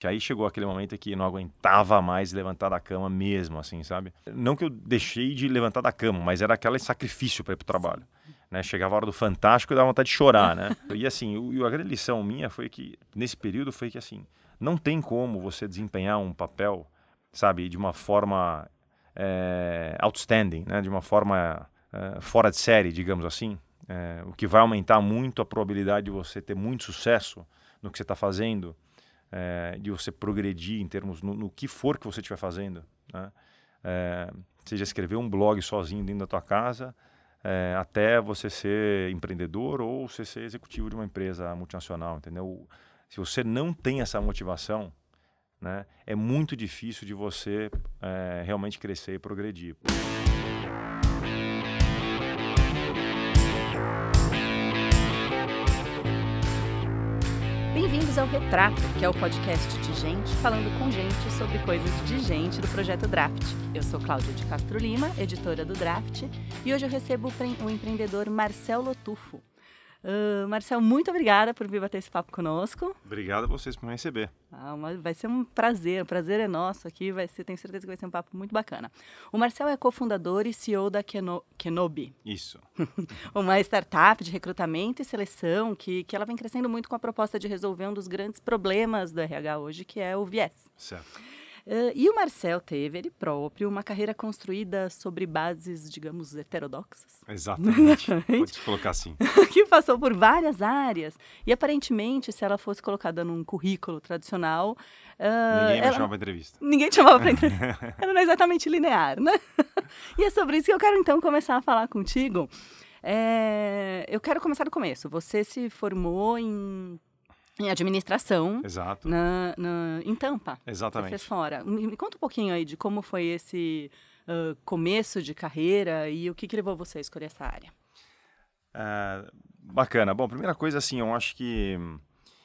Que aí chegou aquele momento que não aguentava mais levantar da cama mesmo, assim, sabe? Não que eu deixei de levantar da cama, mas era aquele sacrifício para ir pro trabalho. Né? Chegava a hora do fantástico e dava vontade de chorar, né? e assim, o, a grande lição minha foi que, nesse período, foi que assim, não tem como você desempenhar um papel, sabe, de uma forma é, outstanding, né? De uma forma é, fora de série, digamos assim. É, o que vai aumentar muito a probabilidade de você ter muito sucesso no que você está fazendo é, de você progredir em termos no, no, que for que você estiver fazendo, né? é, seja escrever um blog sozinho dentro da tua casa, é, até você ser empreendedor ou você ser executivo de uma empresa multinacional, entendeu? Se você não tem essa motivação, né, é muito difícil de você realmente crescer e progredir. Bem-vindos ao Retrato, que é o podcast de gente falando com gente sobre coisas de gente do projeto Draft. Eu sou Cláudia de Castro Lima, editora do Draft, e hoje eu recebo o empreendedor Marcel Lotufo. Uh, Marcel, muito obrigada por vir bater esse papo conosco. Obrigado a vocês por me receber. Ah, vai ser um prazer, o prazer é nosso aqui, vai ser, tenho certeza que vai ser um papo muito bacana. O Marcel é cofundador e CEO da Keno, Kenobi. Isso. uma startup de recrutamento e seleção que, que ela vem crescendo muito com a proposta de resolver um dos grandes problemas do RH hoje, que é o viés. Certo. Uh, e o Marcel teve, ele próprio, uma carreira construída sobre bases, digamos, heterodoxas. Exatamente. Pode colocar assim. que passou por várias áreas. E aparentemente, se ela fosse colocada num currículo tradicional. Uh, ninguém ela... chamava para entrevista. Ninguém chamava para entrevista. Ela não é exatamente linear, né? e é sobre isso que eu quero então começar a falar contigo. É... Eu quero começar do começo. Você se formou em em administração. Exato. Na, na, em Tampa. Exatamente. Fora. Me, me, conta um pouquinho aí de como foi esse uh, começo de carreira e o que, que levou você a escolher essa área. Uh, bacana. Bom, primeira coisa, assim, eu acho que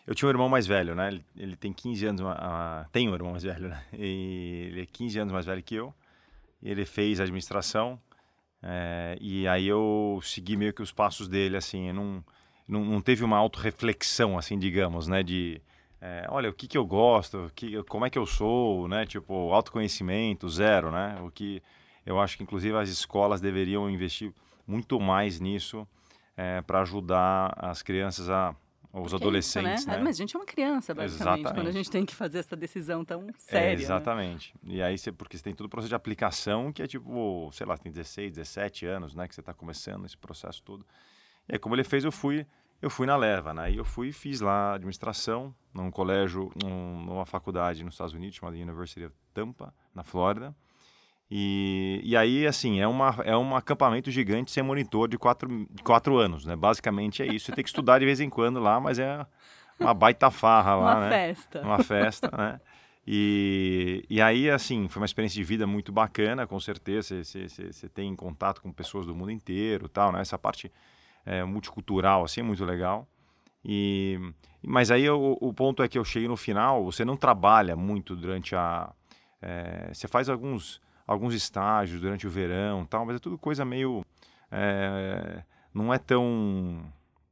eu tinha um irmão mais velho, né? Ele, ele tem 15 anos, uh, tem um irmão mais velho, né? E ele é 15 anos mais velho que eu. Ele fez administração é, e aí eu segui meio que os passos dele, assim, eu não não, não teve uma autorreflexão, assim, digamos, né? De, é, olha, o que, que eu gosto, que, como é que eu sou, né? Tipo, autoconhecimento, zero, né? O que eu acho que, inclusive, as escolas deveriam investir muito mais nisso é, para ajudar as crianças a os Porque adolescentes, é isso, né? né? Mas a gente é uma criança, basicamente, exatamente. quando a gente tem que fazer essa decisão tão séria. É, exatamente. Né? E aí, você, porque você tem todo o processo de aplicação que é tipo, sei lá, tem 16, 17 anos, né? Que você está começando esse processo todo. E aí, como ele fez, eu fui, eu fui na leva, né? E eu fui fiz lá administração num colégio, num, numa faculdade nos Estados Unidos chamada University of Tampa, na Flórida. E, e aí, assim, é, uma, é um acampamento gigante sem monitor de quatro, de quatro anos, né? Basicamente é isso. Você tem que estudar de vez em quando lá, mas é uma baita farra lá, uma né? festa. Uma festa, né? E, e aí, assim, foi uma experiência de vida muito bacana, com certeza. Você, você, você tem contato com pessoas do mundo inteiro tal, né? Essa parte é, multicultural, assim, é muito legal. E, mas aí o, o, ponto é que eu cheguei no final, você não trabalha muito durante a... É, você faz alguns, alguns estágios durante o verão tal, mas é tudo coisa meio... É, não é tão...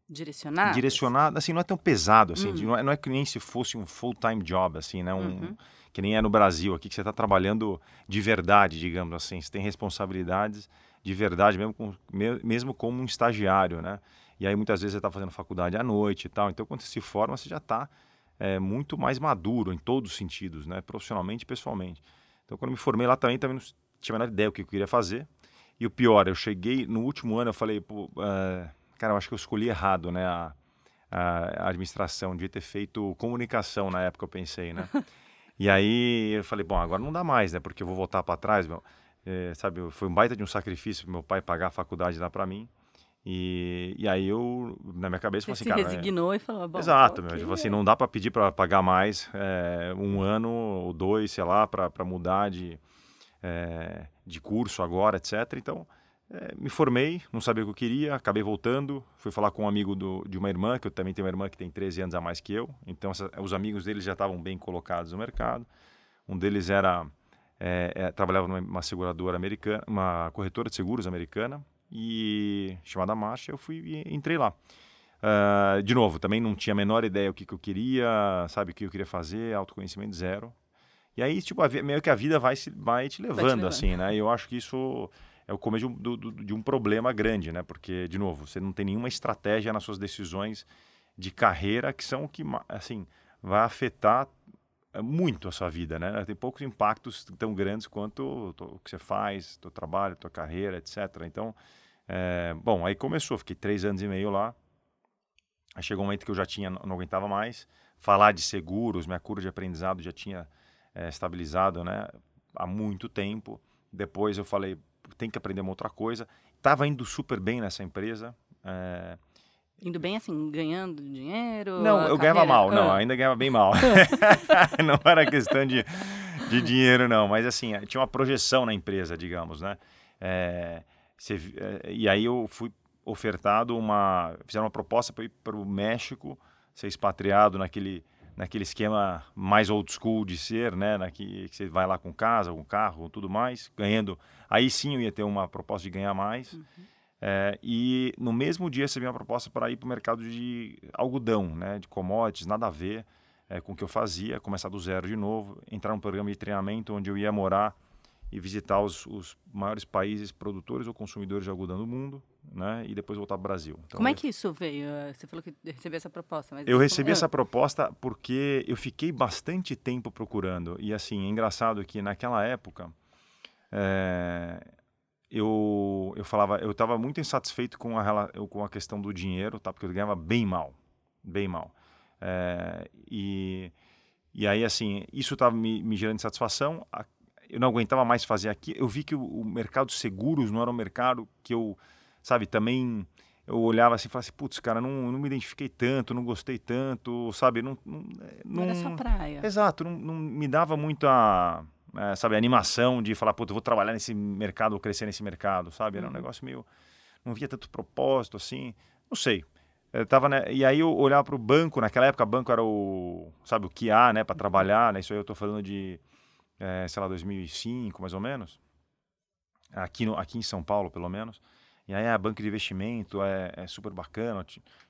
Direcionado? Direcionado, assim, não é tão pesado, assim, uhum. não, é, não é que nem se fosse um full-time job, assim, né? Um, uhum. Que nem é no Brasil, aqui que você está trabalhando de verdade, digamos assim, você tem responsabilidades de verdade, mesmo, com, mesmo como um estagiário, né? E aí muitas vezes você está fazendo faculdade à noite e tal. Então, quando você se forma, você já está é, muito mais maduro em todos os sentidos, né? Profissionalmente e pessoalmente. Então, quando me formei lá também, também não tinha a menor ideia do que eu queria fazer. E o pior, eu cheguei no último ano, eu falei, pô, uh, cara, eu acho que eu escolhi errado, né? A, a, administração, devia ter feito comunicação na época, eu pensei, né? e aí eu falei, bom, agora não dá mais, né? Porque eu vou voltar para trás, meu. É, sabe, foi um baita de um sacrifício meu pai pagar a faculdade lá para mim. E, e aí eu, na minha cabeça, Você falei assim, se resignou é... e falou, bom, Exato, okay. meu, tipo assim, não dá para pedir para pagar mais é, um ano ou dois, sei lá, para mudar de, é, de curso agora, etc. Então, é, me formei, não sabia o que eu queria, acabei voltando, fui falar com um amigo do, de uma irmã, que eu também tenho uma irmã que tem 13 anos a mais que eu, então essa, os amigos deles já estavam bem colocados no mercado. Um deles era é, é, trabalhava numa seguradora americana, uma corretora de seguros americana, e chamada Marcha, eu fui e entrei lá. Uh, de novo, também não tinha a menor ideia o que, que eu queria, sabe, o que eu queria fazer, autoconhecimento zero. E aí, tipo, a, meio que a vida vai, se, vai te levando, vai te levando. assim, né? E eu acho que isso é o começo de um, de um problema grande, né? Porque, de novo, você não tem nenhuma estratégia nas suas decisões de carreira que são o que, assim, vai afetar muito a sua vida, né? Tem poucos impactos tão grandes quanto o que você faz, teu trabalho, tua carreira, etc. Então, é, bom, aí começou, fiquei três anos e meio lá, Aí chegou um momento que eu já tinha, não aguentava mais. Falar de seguros, minha curva de aprendizado já tinha é, estabilizado né, há muito tempo. Depois eu falei, tem que aprender uma outra coisa. Estava indo super bem nessa empresa. É... Indo bem assim, ganhando dinheiro? Não, eu carreira? ganhava mal, não, ah. ainda ganhava bem mal. não era questão de, de dinheiro, não, mas assim, tinha uma projeção na empresa, digamos, né? É, você, e aí eu fui ofertado uma. Fizeram uma proposta para ir para o México, ser expatriado naquele, naquele esquema mais old school de ser, né? Na que, que você vai lá com casa, com carro, com tudo mais, ganhando. Aí sim eu ia ter uma proposta de ganhar mais. Uhum. É, e no mesmo dia recebi uma proposta para ir para o mercado de algodão, né? De commodities, nada a ver é, com o que eu fazia, começar do zero de novo, entrar num programa de treinamento onde eu ia morar e visitar os, os, maiores países produtores ou consumidores de algodão do mundo, né? E depois voltar para o Brasil. Então, como é que isso veio? Você falou que recebeu essa proposta. eu recebi essa proposta porque eu fiquei bastante tempo procurando. E assim, é engraçado que naquela época é, eu, eu falava, eu estava muito insatisfeito com a, com a questão do dinheiro, tá? Porque eu ganhava bem mal, bem mal. É, e, e aí, assim, isso estava me, me gerando insatisfação. A, eu não aguentava mais fazer aqui. Eu vi que o, o mercado de seguros não era um mercado que eu, sabe, também eu olhava assim e falava assim, putz, cara, não, não me identifiquei tanto, não gostei tanto, sabe? Não, não, não, não era sua praia. Exato, não, não me dava muita, é, sabe, animação de falar, putz, eu vou trabalhar nesse mercado, vou crescer nesse mercado, sabe? Era um uhum. negócio meio, não via tanto propósito assim, não sei. Eu tava, né, e aí eu olhava para o banco, naquela época o banco era o, sabe, o que há, né, para uhum. trabalhar, né? Isso aí eu estou falando de é, sei lá, 2005, mais ou menos, aqui, no, aqui em São Paulo, pelo menos. E aí a banca de investimento é, é super bacana,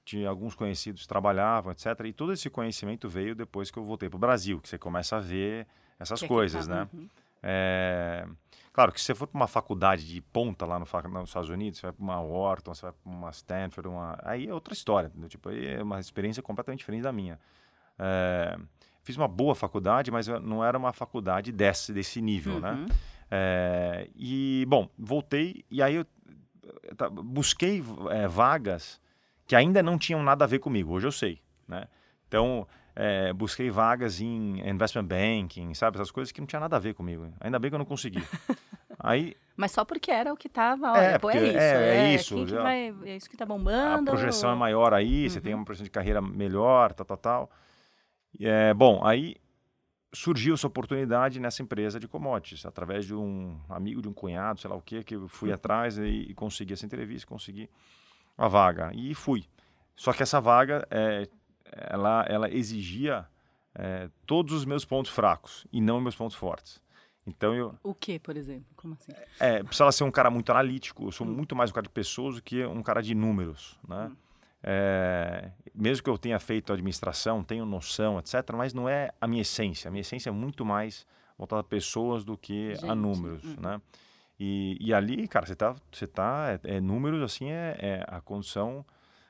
tinha alguns conhecidos trabalhavam, etc. E todo esse conhecimento veio depois que eu voltei para o Brasil, que você começa a ver essas que coisas, né? Uhum. É, claro que se você for para uma faculdade de ponta lá no, nos Estados Unidos, você vai para uma Wharton, você vai para uma Stanford, uma, aí é outra história, entendeu? tipo, é uma experiência completamente diferente da minha. É, fiz uma boa faculdade, mas não era uma faculdade desse, desse nível, né? uhum. né? É, e, bom, voltei e aí eu busquei é, vagas que ainda não tinham nada a ver comigo, hoje eu sei, né? Então, é, busquei vagas em investment banking, sabe? Essas coisas que não tinha nada a ver comigo. Ainda bem que eu não consegui. Aí, Mas só porque era o que estava, é, pô, é isso. É, é, é isso. Que vai, é isso que tá bombando. A projeção é maior aí, uhum. você tem uhum. uma projeção de carreira melhor, tal, tal, tal. É, bom, aí surgiu essa oportunidade nessa empresa de commodities, através de um amigo, de um cunhado, sei lá o que, que eu fui atrás e, e, consegui essa entrevista, consegui a vaga. E fui. Só que essa vaga, é, ela, ela exigia é, todos os meus pontos fracos e não meus pontos fortes. Então eu. O que, por exemplo? Como assim? É, precisava ser um cara muito analítico. Eu sou hum. muito mais um cara de pessoas do que um cara de números, né? Hum. É, mesmo que eu tenha feito administração, tenho noção, etc., mas não é a minha essência. A minha essência é muito mais voltada a pessoas do que Gente. a números, uhum. né? E, e, ali, cara, você tá, você tá, é, é números assim é, é, a condição,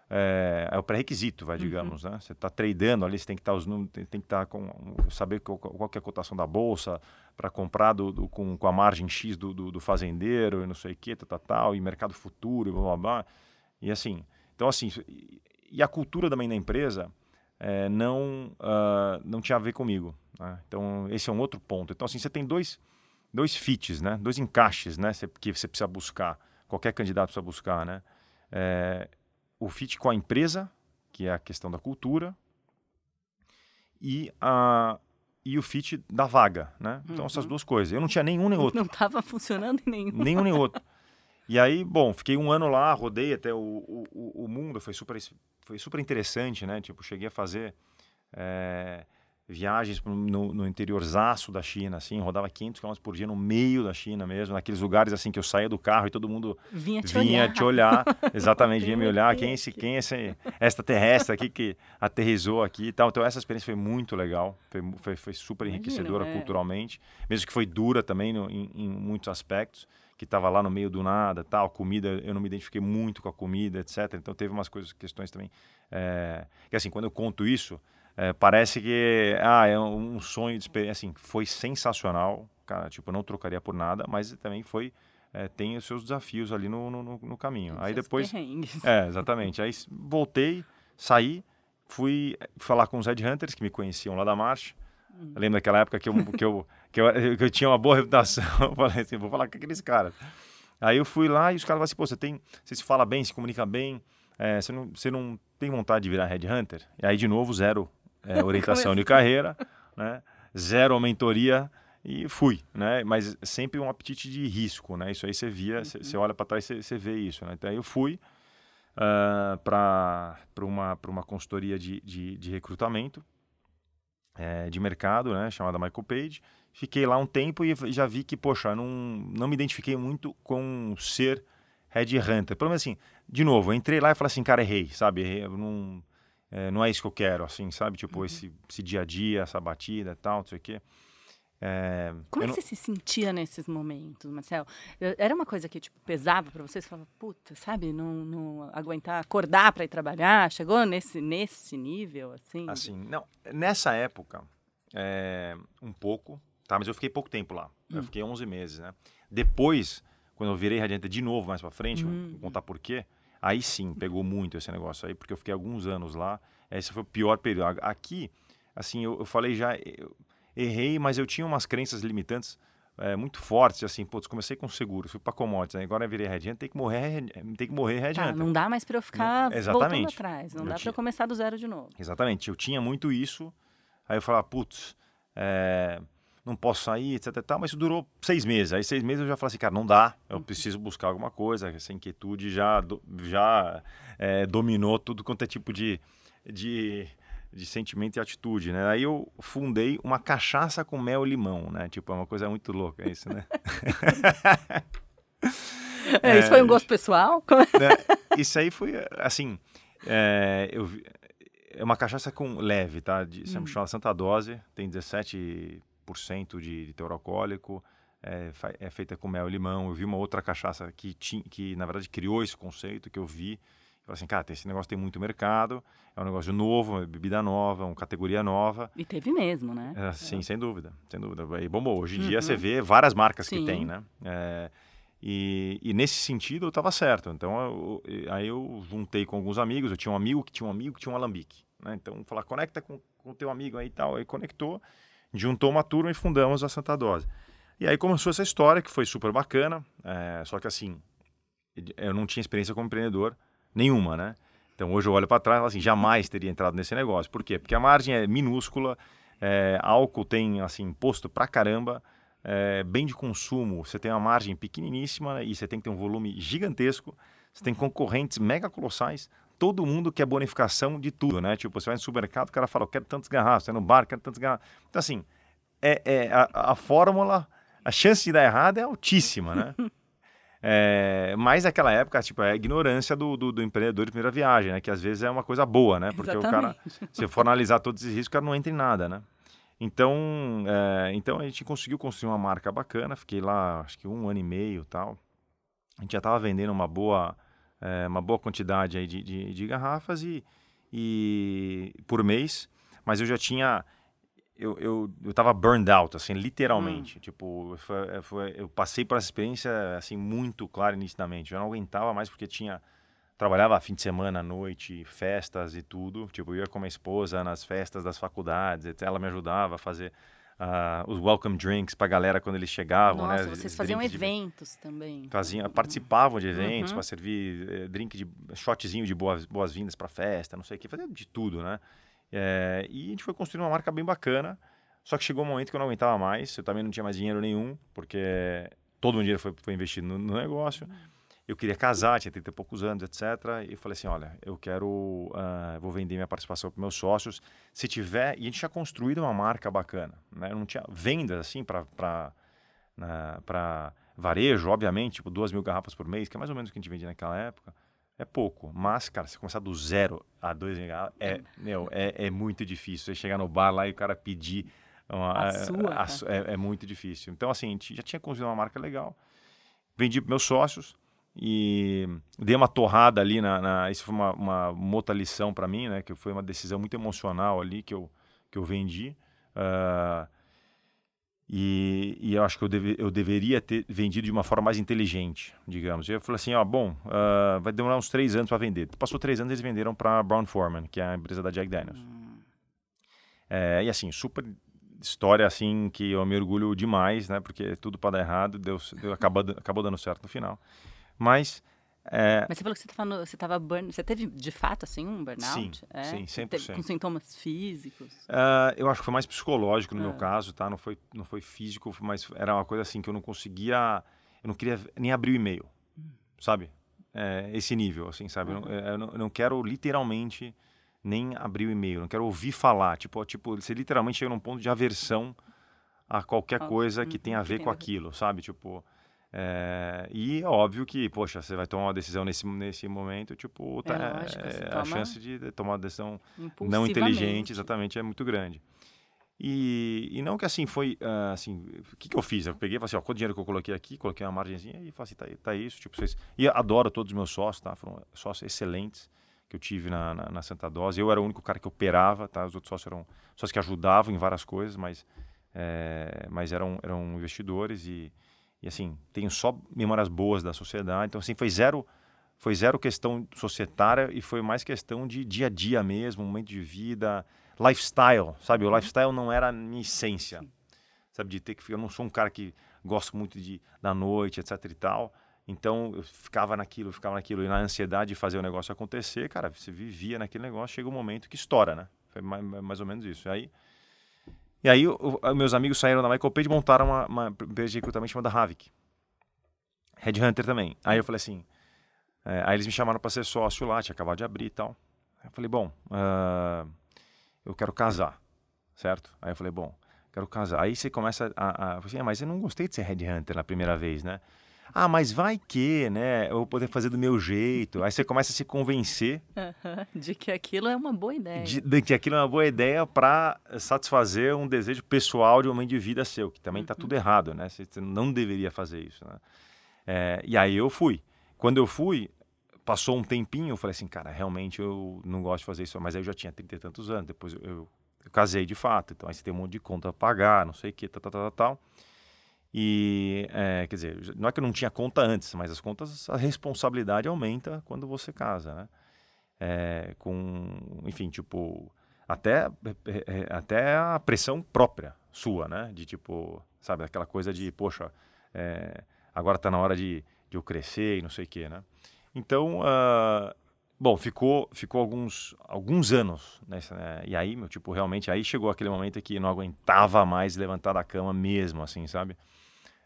é, é o pré-requisito, vai, uhum. digamos, né? Você está tradando ali, você tem que estar tá os números, tem, tem que estar tá com, saber qual, qual é a cotação da bolsa para comprar do, do, com, com a margem X do, do, do fazendeiro e não sei o que, tal, tal, tal, e mercado futuro, e blá, blá, blá. E assim, então, assim, e a cultura também da empresa é, não, uh, não tinha a ver comigo. Né? Então, esse é um outro ponto. Então, assim, você tem dois, dois fits, né? dois encaixes né? que você precisa buscar, qualquer candidato precisa buscar. Né? É, o fit com a empresa, que é a questão da cultura, e, a, e o fit da vaga. Né? Então, uhum. essas duas coisas. Eu não tinha nenhum nem outro. Não estava funcionando em nenhum. Nenhum nem outro. E aí, bom, fiquei um ano lá, rodei até o, o, o mundo, foi super, foi super interessante, né? Tipo, cheguei a fazer é, viagens no, no interiorzaço da China, assim, rodava 500 km por dia no meio da China mesmo, naqueles lugares assim que eu saía do carro e todo mundo vinha te vinha olhar. te olhar, exatamente, vinha me olhar, quem é esse, quem é esse extraterrestre aqui que aterrizou aqui e tal. Então essa experiência foi muito legal, foi, foi, foi super enriquecedora é. culturalmente, mesmo que foi dura também no, em, em muitos aspectos, que estava lá no meio do nada, tal, comida, eu não me identifiquei muito com a comida, etc. Então teve umas coisas, questões também, é, que assim, quando eu conto isso, é, parece que ah, é um sonho de experiência. Assim, foi sensacional, cara. Tipo, eu não trocaria por nada, mas também foi. é, tem os seus desafios ali no, no, no- caminho. Aí Seus depois. perrengues. É, exatamente. Aí voltei, saí, fui falar com os Headhunters que me conheciam lá da marcha. Eu lembro daquela época que eu, que eu, que eu, que eu tinha uma boa reputação. Eu falei assim, vou falar com aqueles caras. Aí eu fui lá e os caras falaram assim, pô, você tem, você se fala bem, se comunica bem, é, você, não, você não tem vontade de virar Headhunter? E aí, de novo, zero é, orientação de carreira, né? Zero mentoria e fui, né? Mas sempre um apetite de risco, né? Isso aí você via, você você olha para trás e você vê isso, né? Então aí eu fui para uma, pra uma consultoria de, de, de recrutamento é, de mercado, né? Chamada Michael Page. Fiquei lá um tempo e já vi que, poxa, não, não me identifiquei muito com ser headhunter. Pelo menos assim, de novo, eu entrei lá e falei assim, cara, errei, sabe? Errei, não, é, não é isso que eu quero, assim, sabe? Tipo, esse, esse dia a dia, essa batida e tal, não sei o quê. É, Como eu é não- que você se sentia nesses momentos, Marcel? Eu- Era uma coisa que tipo, pesava para você? Você falava, puta, sabe, não, não aguentar acordar para ir trabalhar? Chegou nesse, nesse nível, assim? Assim, não, nessa época, é, um pouco, tá? Mas eu fiquei pouco tempo lá. Eu Hum. fiquei 11 meses, né? Depois, quando eu virei radiante de novo mais pra frente, Hum. vou contar por quê, aí sim, pegou muito esse negócio aí, porque eu fiquei alguns anos lá. Esse foi o pior período. Aqui, assim, eu, eu falei já, eu errei, mas eu tinha umas crenças limitantes é, muito fortes, assim, putz, comecei com seguros, fui pra commodities, né? agora eu virei headhunter, tem que morrer, tem que morrer Tá, headhunter. não dá mais para eu ficar voltando exatamente. atrás. Não Eu dá para eu começar do zero de novo. Exatamente, eu tinha muito isso. Aí eu falava, putz, é, não posso sair, etc. e tal, mas isso durou seis meses. Aí seis meses eu já falei assim, cara, não dá, eu preciso buscar alguma coisa. Essa inquietude já, já é, dominou tudo quanto é tipo de, de, de sentimento e atitude, né? Aí eu fundei uma cachaça com mel e limão, né? Tipo, é uma coisa muito louca isso, né? É, Isso foi um gosto pessoal? né? Isso aí foi, assim, é, eu é uma cachaça com leve, tá? De, se chama Santa Dose, tem 17% de, de teor alcoólico, é, é feita com mel e limão. Eu vi uma outra cachaça que, tinha, que na verdade, criou esse conceito, que eu vi. Eu falei assim, cara, esse negócio tem muito mercado, é um negócio novo, uma bebida nova, uma categoria nova. E teve mesmo, né? É, sim, sem dúvida, sem dúvida. E bombou. Hoje em dia Uhum. você vê várias marcas que Sim. tem, né? É, e, e nesse sentido eu estava certo. Então eu- eu- aí eu juntei com alguns amigos. Eu tinha um amigo que tinha um amigo que tinha um alambique, né? Então falar conecta com o teu amigo aí e tal. Aí conectou, juntou uma turma e fundamos a Santa Dose. E aí começou essa história que foi super bacana. é, só que assim, eu não tinha experiência como empreendedor nenhuma, né? Então hoje eu olho para trás e falo assim, jamais teria entrado nesse negócio. Por quê? Porque a margem é minúscula, é, álcool tem assim imposto pra caramba, é, bem de consumo você tem uma margem pequeniníssima né, e você tem que ter um volume gigantesco, você tem concorrentes mega colossais, todo mundo quer bonificação de tudo, né? Tipo, você vai no supermercado, o cara fala, eu quero tantos garrafas, você vai no bar, quero tantos garrafas. Então assim, é, é a, a fórmula, a chance de dar errado é altíssima, né? É, mas naquela época, tipo, é a ignorância do, do, do empreendedor de primeira viagem, né? Que às vezes é uma coisa boa, né? Porque o cara, Exatamente. se for analisar todos esses riscos, o cara não entra em nada, né? Então, é, então a gente conseguiu construir uma marca bacana. Fiquei lá, acho que um ano e meio tal. A gente já estava vendendo uma boa, é, uma boa quantidade aí de, de, de garrafas e, e por mês. Mas eu já tinha, eu, eu, eu tava burned out, assim, literalmente. Tipo, foi, foi- eu passei por essa experiência, assim, muito clara e nitidamente. Eu não aguentava mais porque tinha... Trabalhava fim de semana, à noite, festas e tudo. Tipo, eu ia com a minha esposa nas festas das faculdades. Ela me ajudava a fazer ah, os welcome drinks pra galera quando eles chegavam, Nossa, né? vocês faziam de- eventos também. faziam, participavam de eventos Uhum. para servir eh, drink de shotzinho de boas, boas-vindas para festa, não sei o que, fazia de tudo, né? Eh, e a gente foi construindo uma marca bem bacana. Só que chegou um momento que eu não aguentava mais, eu também não tinha mais dinheiro nenhum, porque todo o dinheiro foi, foi investido no, no negócio. Eu queria casar, tinha 30 e poucos anos, etc. E falei assim, olha, eu quero, uh, vou vender minha participação para meus sócios. Se tiver, e a gente tinha construído uma marca bacana, né? Eu não tinha vendas assim para para varejo, obviamente, tipo duas mil garrafas por mês, que é mais ou menos o que a gente vendia naquela época. É pouco, mas, cara, você começar do zero a dois mil garrafas, é, meu, é, é muito difícil. Você chegar no bar lá e o cara pedir uma, a sua, a, é, é muito difícil. Então, assim, a gente já tinha construído uma marca legal. Vendi para meus sócios, e dei uma torrada ali na, na isso foi uma, uma, uma outra lição para mim né que foi uma decisão muito emocional ali que eu que eu vendi. Uh, e, e, eu acho que eu, deve, eu deveria ter vendido de uma forma mais inteligente digamos. E eu falei assim ó bom uh, vai demorar uns três anos para vender. Passou três anos eles venderam para Brown Forman que é a empresa da Jack Daniels. Hum. é, e assim super história assim que eu me orgulho demais né porque tudo para dar errado deu, deu acabou, acabou dando certo no final mas. É... Mas você falou que você estava você tava burn... Você teve de fato assim um burnout? Sim, é? sim, 100%. Com sintomas físicos? Uh, eu acho que foi mais psicológico no meu ah. caso, tá? Não foi, não foi físico, mas era uma coisa assim que eu não conseguia. Eu não queria nem abrir o e-mail, hum. sabe? É, esse nível, assim, sabe? Uhum. Eu, não, eu, não, eu, não, quero literalmente nem abrir o e-mail, não quero ouvir falar. Tipo, tipo, você literalmente chega num ponto de aversão a qualquer coisa que tenha a ver com aquilo, sabe? Tipo. É, e óbvio que, poxa, você vai tomar uma decisão nesse, nesse momento, tipo, tá, é, lógico, é, a chance de tomar uma decisão não inteligente, exatamente, é muito grande. E, e não que assim foi, uh, assim, o que, que eu fiz? Eu peguei e falei assim, ó, qual o dinheiro que eu coloquei aqui, coloquei uma margenzinha e falei assim, tá, tá isso, tipo, vocês... E adoro todos os meus sócios, tá? Foram sócios excelentes que eu tive na, na, na, Santa Dose. Eu era o único cara que operava, tá? Os outros sócios eram sócios que ajudavam em várias coisas, mas, é, mas eram, eram investidores e e assim, tenho só memórias boas da sociedade. Então, assim, foi zero, foi zero questão societária e foi mais questão de dia a dia mesmo, momento de vida, lifestyle, sabe? O uhum. lifestyle não era a minha essência, sabe? De ter que eu não sou um cara que gosto muito de da noite, etc e tal. Então eu ficava naquilo, ficava naquilo e na ansiedade de fazer o negócio acontecer, cara, você vivia naquele negócio, chega um momento que estoura, né? Foi mais, mais ou menos isso. E aí e aí, o, meus amigos saíram da Michael Page e montaram uma, uma empresa de recrutamento chamada Havik. Headhunter também. Aí eu falei assim. É, aí eles me chamaram para ser sócio lá, tinha acabado de abrir e tal. Aí eu falei, bom, uh, eu quero casar, certo? Aí eu falei, bom, quero casar. Aí você começa a. a assim, ah, mas eu não gostei de ser headhunter na primeira vez, né? Ah, mas vai que, né? Eu vou poder fazer do meu jeito. Aí você começa a se convencer de que aquilo é uma boa ideia. De, de que aquilo é uma boa ideia para satisfazer um desejo pessoal de um de vida seu, que também está uhum. tudo errado, né? Você não deveria fazer isso, né? É, e aí eu fui. Quando eu fui, passou um tempinho, eu falei assim, cara, realmente eu não gosto de fazer isso. Mas aí eu já tinha trinta e tantos anos, depois eu, eu, eu casei de fato. Então aí você tem um monte de conta a pagar, não sei o que, tal, tal, tal, tal. E, é, quer dizer, não é que eu não tinha conta antes, mas as contas, a responsabilidade aumenta quando você casa, né? É, com, enfim, tipo, até, é, é, até a pressão própria sua, né? De tipo, sabe, aquela coisa de, poxa, é, agora está na hora de, de eu crescer e não sei o quê, né? Então, uh, bom, ficou, ficou alguns, alguns anos nessa, né? E aí, meu, tipo, realmente, aí chegou aquele momento que não aguentava mais levantar da cama mesmo, assim, sabe?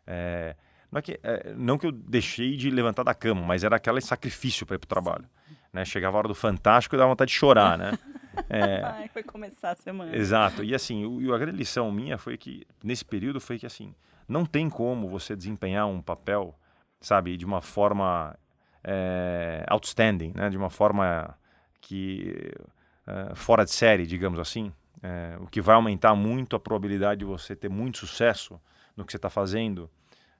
É, não, é que, é, não que eu deixei de levantar da cama, mas era aquele sacrifício para ir para o trabalho. Né? Chegava a hora do Fantástico e dava vontade de chorar, né? É, Ai, foi começar a semana. Exato. E assim, o, a grande lição minha foi que, nesse período, foi que assim, não tem como você desempenhar um papel, sabe, de uma forma é, outstanding, né? De uma forma que... É, fora de série, digamos assim, é, o que vai aumentar muito a probabilidade de você ter muito sucesso no que você está fazendo,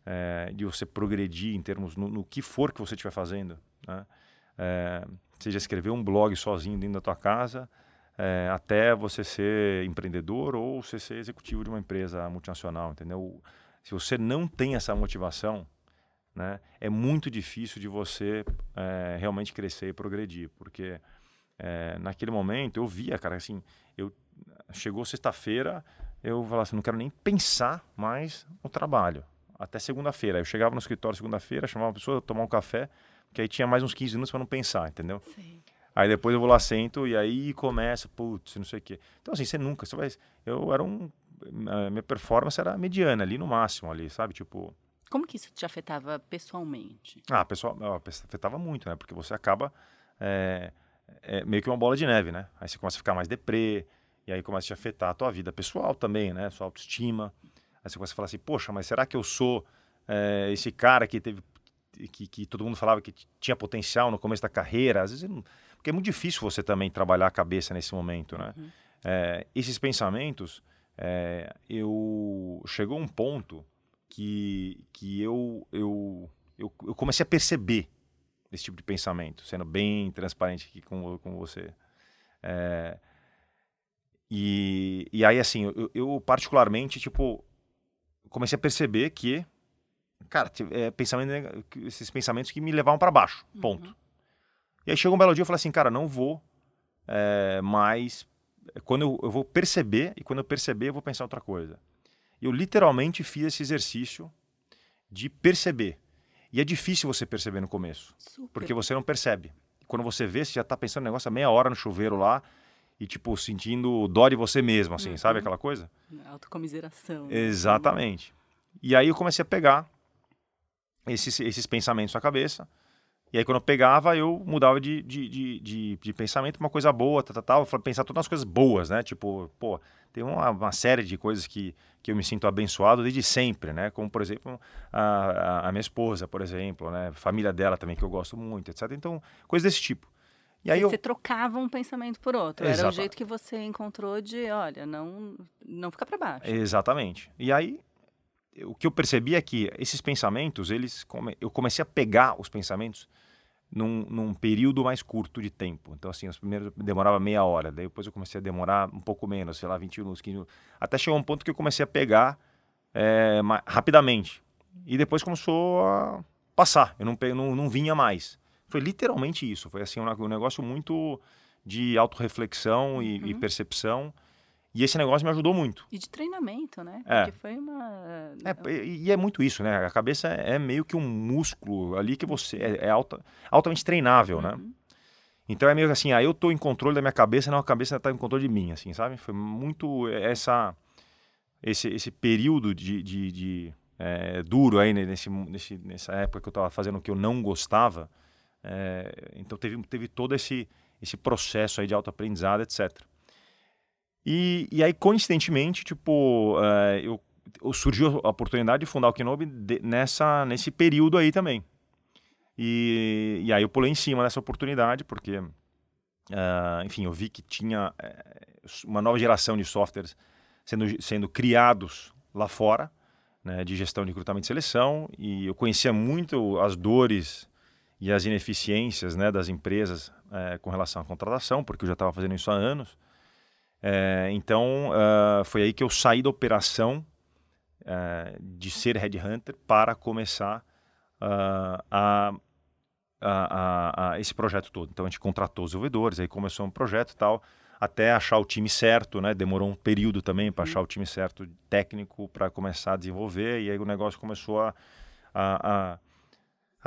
é, de você progredir em termos no, no, que for que você estiver fazendo, né? é, seja escrever um blog sozinho dentro da tua casa, é, até você ser empreendedor ou você ser executivo de uma empresa multinacional, entendeu? Se você não tem essa motivação, né, é muito difícil de você é, realmente crescer e progredir, porque é, naquele momento eu via, cara, assim, eu chegou sexta-feira, eu falava assim, não quero nem pensar mais no trabalho. Até segunda-feira. Eu chegava no escritório segunda-feira, chamava a pessoa, tomar um café, que aí tinha mais uns 15 minutos para não pensar, entendeu? Sim. Aí depois eu vou lá, sento e aí começa, putz, não sei o quê. Então assim, você nunca, você vai... Eu era um... Minha performance era mediana ali no máximo ali, sabe? Tipo... Como que isso te afetava pessoalmente? Ah, pessoal, afetava muito, né? Porque você acaba é, é meio que uma bola de neve, né? Aí você começa a ficar mais deprê, e aí começa a te afetar a tua vida pessoal também, né? Sua autoestima. Aí você começa a falar assim, poxa, mas será que eu sou é, esse cara que teve que, que, todo mundo falava que tinha potencial no começo da carreira? Às vezes, porque é muito difícil você também trabalhar a cabeça nesse momento, né? Uhum. É, esses pensamentos, é, eu chegou um ponto que, que eu, eu, eu, eu comecei a perceber esse tipo de pensamento, sendo bem transparente aqui com, com você. É, e, e aí, assim, eu, eu, particularmente, tipo, comecei a perceber que, cara, é, pensamento, esses pensamentos que me levavam para baixo, uhum. ponto. Uhum. E aí chegou um belo dia eu falei assim, cara, não vou é, mais. Quando eu, eu vou perceber, e quando eu perceber, eu vou pensar outra coisa. Eu literalmente fiz esse exercício de perceber. E é difícil você perceber no começo, Super. porque você não percebe. Quando você vê, você já está pensando no negócio há meia hora no chuveiro lá, e, tipo, sentindo dó de você mesmo, assim, uhum. sabe aquela coisa? Autocomiseração. Exatamente. E aí eu comecei a pegar esses, esses pensamentos na cabeça. E aí, quando eu pegava, eu mudava de, de, de, de, de pensamento uma coisa boa, tal, tal, tal. Pensar todas as coisas boas, né? Tipo, pô, tem uma, uma, série de coisas que, que eu me sinto abençoado desde sempre, né? Como, por exemplo, a, a, minha esposa, por exemplo, né? Família dela também, que eu gosto muito, etc. Então, coisas desse tipo. E aí você, eu... você trocava um pensamento por outro. Era o jeito que você encontrou de, olha, não, não ficar para baixo. Exatamente. E aí, o que eu percebi é que esses pensamentos, eles come... eu comecei a pegar os pensamentos num, num, período mais curto de tempo. Então, assim, os primeiros demorava meia hora, daí depois eu comecei a demorar um pouco menos, sei lá, 20 minutos, 15 minutos. Até chegou um ponto que eu comecei a pegar é, rapidamente. E depois começou a passar, eu não, não, não vinha mais. Foi literalmente isso. Foi assim um, negócio muito de autorreflexão e, uhum. e percepção. E esse negócio me ajudou muito. E de treinamento, né? É. Porque foi uma. É, e é muito isso, né? A cabeça é meio que um músculo ali que você. É, é alta, altamente treinável, né? uhum. né? Então é meio que assim, aí ah, eu tô em controle da minha cabeça, não a cabeça tá em controle de mim, assim, sabe? Foi muito essa. Esse, esse período de, de, de é, duro aí nesse, nesse, nessa época que eu estava fazendo o que eu não gostava, é, então teve, teve todo esse, esse processo aí de autoaprendizado, etc. E, e aí, coincidentemente, tipo, é, eu, eu, surgiu a oportunidade de fundar o Kenobi de, nessa, nesse período aí também. E, e aí eu pulei em cima dessa oportunidade, porque, uh, enfim, eu vi que tinha uh, uma nova geração de softwares sendo, sendo criados lá fora, né, de gestão de recrutamento e seleção, e eu conhecia muito as dores e as ineficiências né, das empresas é, com relação à contratação, porque eu já estava fazendo isso há anos. É, então, uh, foi aí que eu saí da operação uh, de ser headhunter para começar uh, a, a, a, esse projeto todo. Então, a gente contratou os desenvolvedores, aí começou um projeto e tal, até achar o time certo, né? Demorou um período também para uhum. achar o time certo técnico para começar a desenvolver, e aí o negócio começou a, a a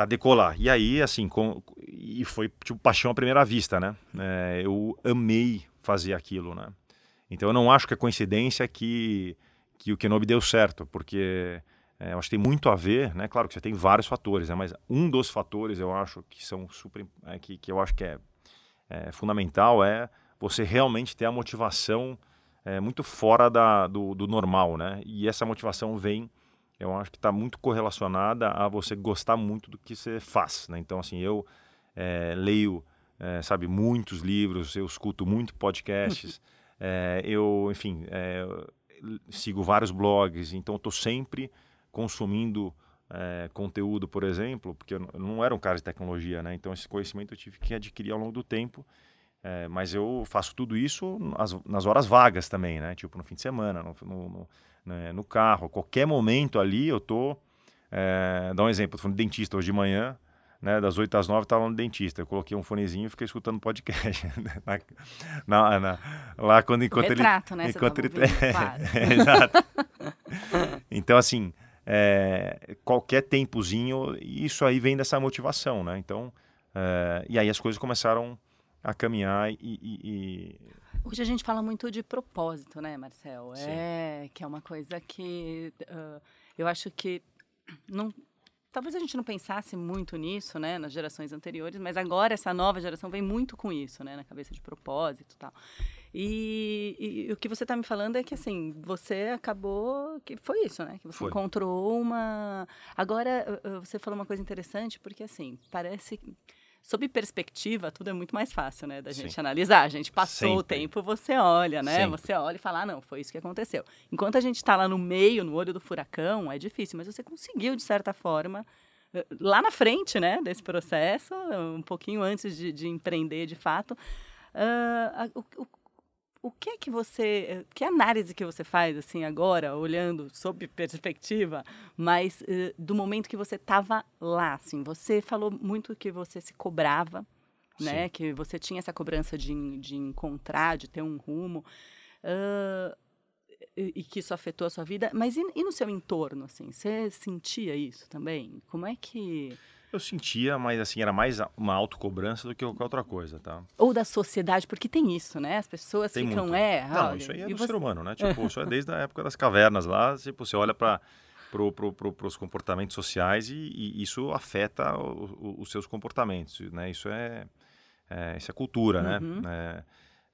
decolar. E aí, assim, com, e foi tipo paixão à primeira vista, né? É, eu amei fazer aquilo, né? Então eu não acho que é coincidência que, que o Kenobi deu certo, porque é, eu acho que tem muito a ver, né? Claro que você tem vários fatores, né? Mas um dos fatores eu acho que são super, é, que, que eu acho que é, é, fundamental é você realmente ter a motivação é, muito fora da, do, do normal, né? E essa motivação vem eu acho que está muito correlacionada a você gostar muito do que você faz. Né? Então, assim, eu é, leio, é, sabe, muitos livros, eu escuto muito podcasts, é, eu, enfim, sigo vários blogs, então estou sempre consumindo conteúdo, por exemplo, porque eu não era um cara de tecnologia, né? Então, esse conhecimento eu tive que adquirir ao longo do tempo. mas eu faço tudo isso nas, nas, horas vagas também, né? Tipo no fim de semana, no, no, no né, no carro, a qualquer momento ali eu tô. É, dá um exemplo, eu fui no dentista hoje de manhã, né, das 8 às 9 estava no dentista. Eu coloquei um fonezinho e fiquei escutando podcast. na, na, na, lá quando enquanto retrato, ele. Né, enquanto ele. Claro. é, exato. então, assim, é, qualquer tempozinho, isso aí vem dessa motivação, né? Então, é, e aí as coisas começaram a caminhar e, e, e Hoje a gente fala muito de propósito, né, Marcel? Sim. É, que é uma coisa que uh, eu acho que não talvez a gente não pensasse muito nisso, né, nas gerações anteriores, mas agora essa nova geração vem muito com isso, né, na cabeça de propósito e tal. E, e, e o que você está me falando é que, assim, você acabou, que foi isso, né, que você Foi. encontrou uma... Agora, uh, uh, você falou uma coisa interessante, porque, assim, parece... Sob perspectiva, tudo é muito mais fácil, né, da gente Sim. analisar. A gente passou o Sempre. tempo, você olha, né, Sempre. você olha e fala, ah, não, foi isso que aconteceu. Enquanto a gente está lá no meio, no olho do furacão, é difícil, mas você conseguiu, de certa forma, eh, lá na frente, né, desse processo, um pouquinho antes de, de empreender de fato, a- o, o, o que é que você, eh, que análise que você faz, assim, agora, olhando sob perspectiva, mas eh, do momento que você estava lá, assim, você falou muito que você se cobrava, né, Sim. que você tinha essa cobrança de, de encontrar, de ter um rumo, ah, e, e que isso afetou a sua vida, mas e, e no seu entorno, assim, você sentia isso também? Como é que... Eu sentia, mas assim, era mais uma autocobrança do que qualquer outra coisa, tá? Ou da sociedade, porque tem isso, né? As pessoas Tem ficam, muito. é... Não, olha, isso aí é do você- ser humano, né? Tipo, isso é desde a época das cavernas lá, tipo, você olha para pro, pro, pro, os comportamentos sociais e, e isso afeta o- o- os seus comportamentos, né? Isso é, é, isso é cultura, Uhum. né?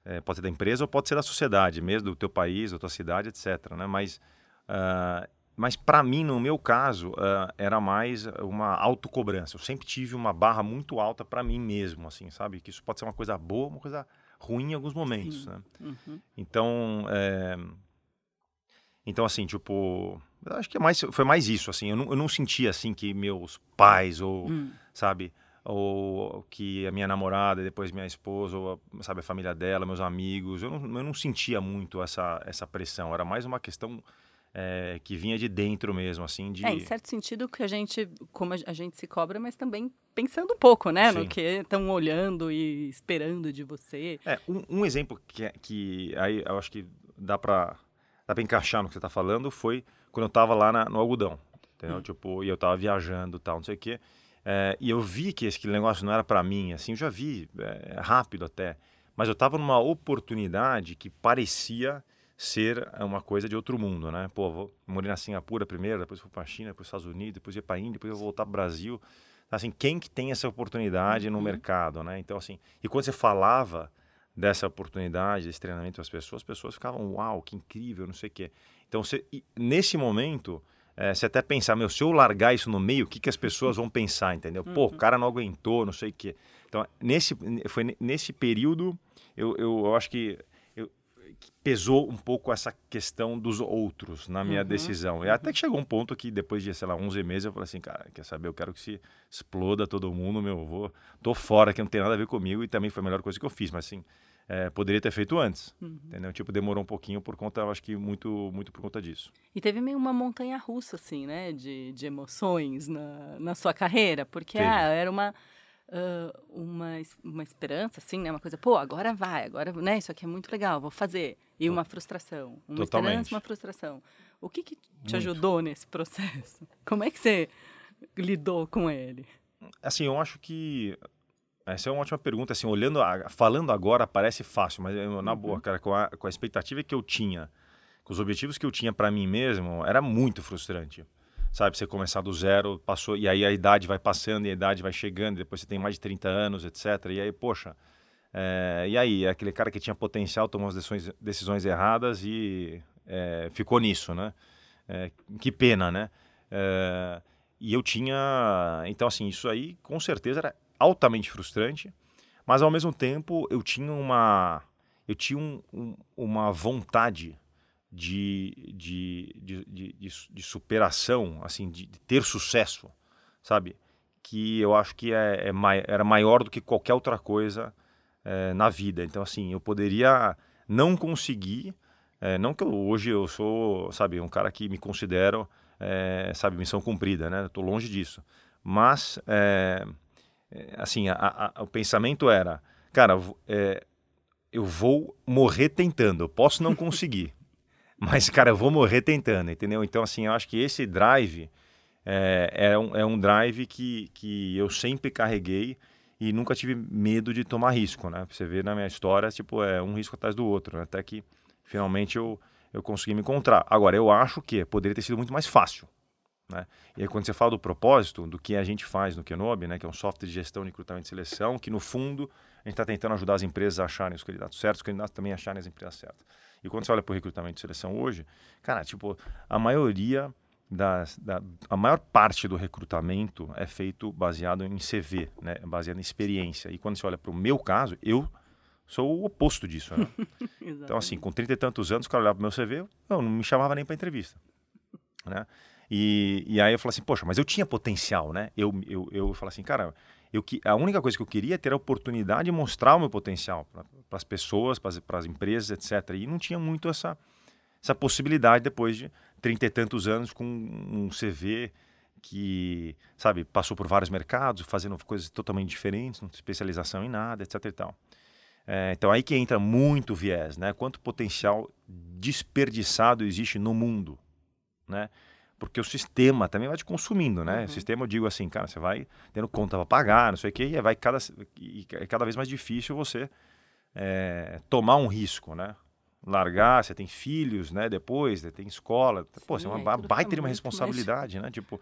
É, é, pode ser da empresa ou pode ser da sociedade, mesmo do teu país, da tua cidade, etc, né? Mas, ah, mas para mim, no meu caso, ah, era mais uma autocobrança. Eu sempre tive uma barra muito alta para mim mesmo, assim, sabe? Que isso pode ser uma coisa boa, uma coisa ruim em alguns momentos, Sim. né? Uhum. Então, é, então assim, tipo, acho que é mais, foi mais isso, assim. Eu não, eu não sentia assim que meus pais ou, Hum. sabe, ou que a minha namorada, depois minha esposa, ou a- sabe, a família dela, meus amigos, eu não, eu não sentia muito essa essa pressão. Era mais uma questão é, que vinha de dentro mesmo, assim, de É, em certo sentido que a gente, como a gente se cobra, mas também pensando um pouco, né? No Sim. que estão olhando e esperando de você. É, um, um exemplo que, que aí eu acho que dá pra, dá pra encaixar no que você tá falando foi quando eu tava lá na- no algodão, entendeu? Hum. Tipo, e eu tava viajando e tal, não sei o quê. É, e eu vi que esse negócio não era pra mim, assim, eu já vi é, rápido até. Mas eu tava numa oportunidade que parecia ser uma coisa de outro mundo, né? Pô, vou, morei na Singapura primeiro, depois fui pra China, depois Estados Unidos, depois ia pra Índia, depois eu vou voltar pro Brasil. Assim, quem que tem essa oportunidade no Uhum. mercado, né? Então, assim, e quando você falava dessa oportunidade, desse treinamento para as pessoas, as pessoas ficavam, uau, que incrível, não sei o quê. Então, você, nesse momento, eh, você até pensar, meu, se eu largar isso no meio, o que, que as pessoas vão pensar, entendeu? Pô, o cara não aguentou, não sei o quê. Então, nesse, foi ne- nesse período, eu, eu, eu acho que pesou um pouco essa questão dos outros na minha Uhum, decisão. E até que chegou um ponto que depois de, sei lá, 11 meses, eu falei assim, cara, quer saber, eu quero que se exploda todo mundo, meu, eu vou, tô fora, que não tem nada a ver comigo e também foi a melhor coisa que eu fiz, mas assim, é, poderia ter feito antes, Uhum. entendeu? Tipo, demorou um pouquinho por conta, eu acho que muito, muito por conta disso. E teve meio uma montanha russa, assim, né? De, de emoções na, na sua carreira. Porque ah, era uma, ah, uma, uma esperança, assim, né? Uma coisa, pô, agora vai, agora, né? Isso aqui é muito legal, vou fazer. E uma frustração. Uma Totalmente. esperança, uma frustração. O que, que te Muito. ajudou nesse processo? Como é que você lidou com ele? Assim, eu acho que essa é uma ótima pergunta, assim, olhando, a- falando agora parece fácil, mas eu, na Uhum. boa, cara, com a, com a expectativa que eu tinha, com os objetivos que eu tinha para mim mesmo, era muito frustrante. Sabe, você começar do zero, passou, e aí a idade vai passando, e a idade vai chegando, depois você tem mais de 30 anos, etc. E aí, poxa, é, e aí, aquele cara que tinha potencial tomou as decisões, decisões erradas e é, ficou nisso, né? É, que pena, né? É, e eu tinha. Então, assim, isso aí com certeza era altamente frustrante, mas ao mesmo tempo eu tinha uma. Eu tinha um- um- uma vontade de, de, de, de, de su- de superação, assim, de, ter sucesso, sabe? Que eu acho que é, é era maior do que qualquer outra coisa eh, na vida. Então, assim, eu poderia não conseguir, eh, não que eu, hoje eu sou, sabe, um cara que me considero, eh, sabe, missão cumprida, né? Estou longe disso. Mas, assim, a- a- o pensamento era, cara, eh, eu vou morrer tentando, eu posso não conseguir. Mas, cara, eu vou morrer tentando, entendeu? Então, assim, eu acho que esse drive é, é, um, é um drive que, que eu sempre carreguei e nunca tive medo de tomar risco, né? Você ver na minha história, tipo, é um risco atrás do outro, né? Até que finalmente eu, eu consegui me encontrar. Agora, eu acho que poderia ter sido muito mais fácil, Né? E aí, quando você fala do propósito, do que a gente faz no Kenobi, né, que é um software de gestão de recrutamento e seleção, que no fundo a gente está tentando ajudar as empresas a acharem os candidatos certos, os candidatos também acharem as empresas certas. E quando você olha para o recrutamento e seleção hoje, cara, tipo, a maioria das, da, a maior parte do recrutamento é feito baseado em CV, né, baseado em experiência. E quando você olha para o meu caso, eu sou o oposto disso. Né? então, assim, com trinta e tantos anos, o cara olhava para o meu CV, eu não me chamava nem para entrevista. Né? E, e aí eu falei assim, poxa, mas eu tinha potencial, né? Eu, eu, eu falei assim, cara, eu, a única coisa que eu queria é ter a oportunidade de mostrar o meu potencial para as pessoas, para as empresas, etc. E não tinha muito essa, essa possibilidade depois de trinta e tantos anos com um CV que, sabe, passou por vários mercados, fazendo coisas totalmente diferentes, não especialização em nada, etc e tal. É, então aí que entra muito viés, né? Quanto potencial desperdiçado existe no mundo, né? Porque o sistema também vai te consumindo, né? Uhum. O sistema, eu digo assim, cara, você vai tendo conta para pagar, não sei o quê, e vai cada, e é cada vez mais difícil você é, tomar um risco, né? Largar, você tem filhos, né? Depois, tem escola. Sim, Pô, você é uma baita de uma responsabilidade, mais... né? Tipo,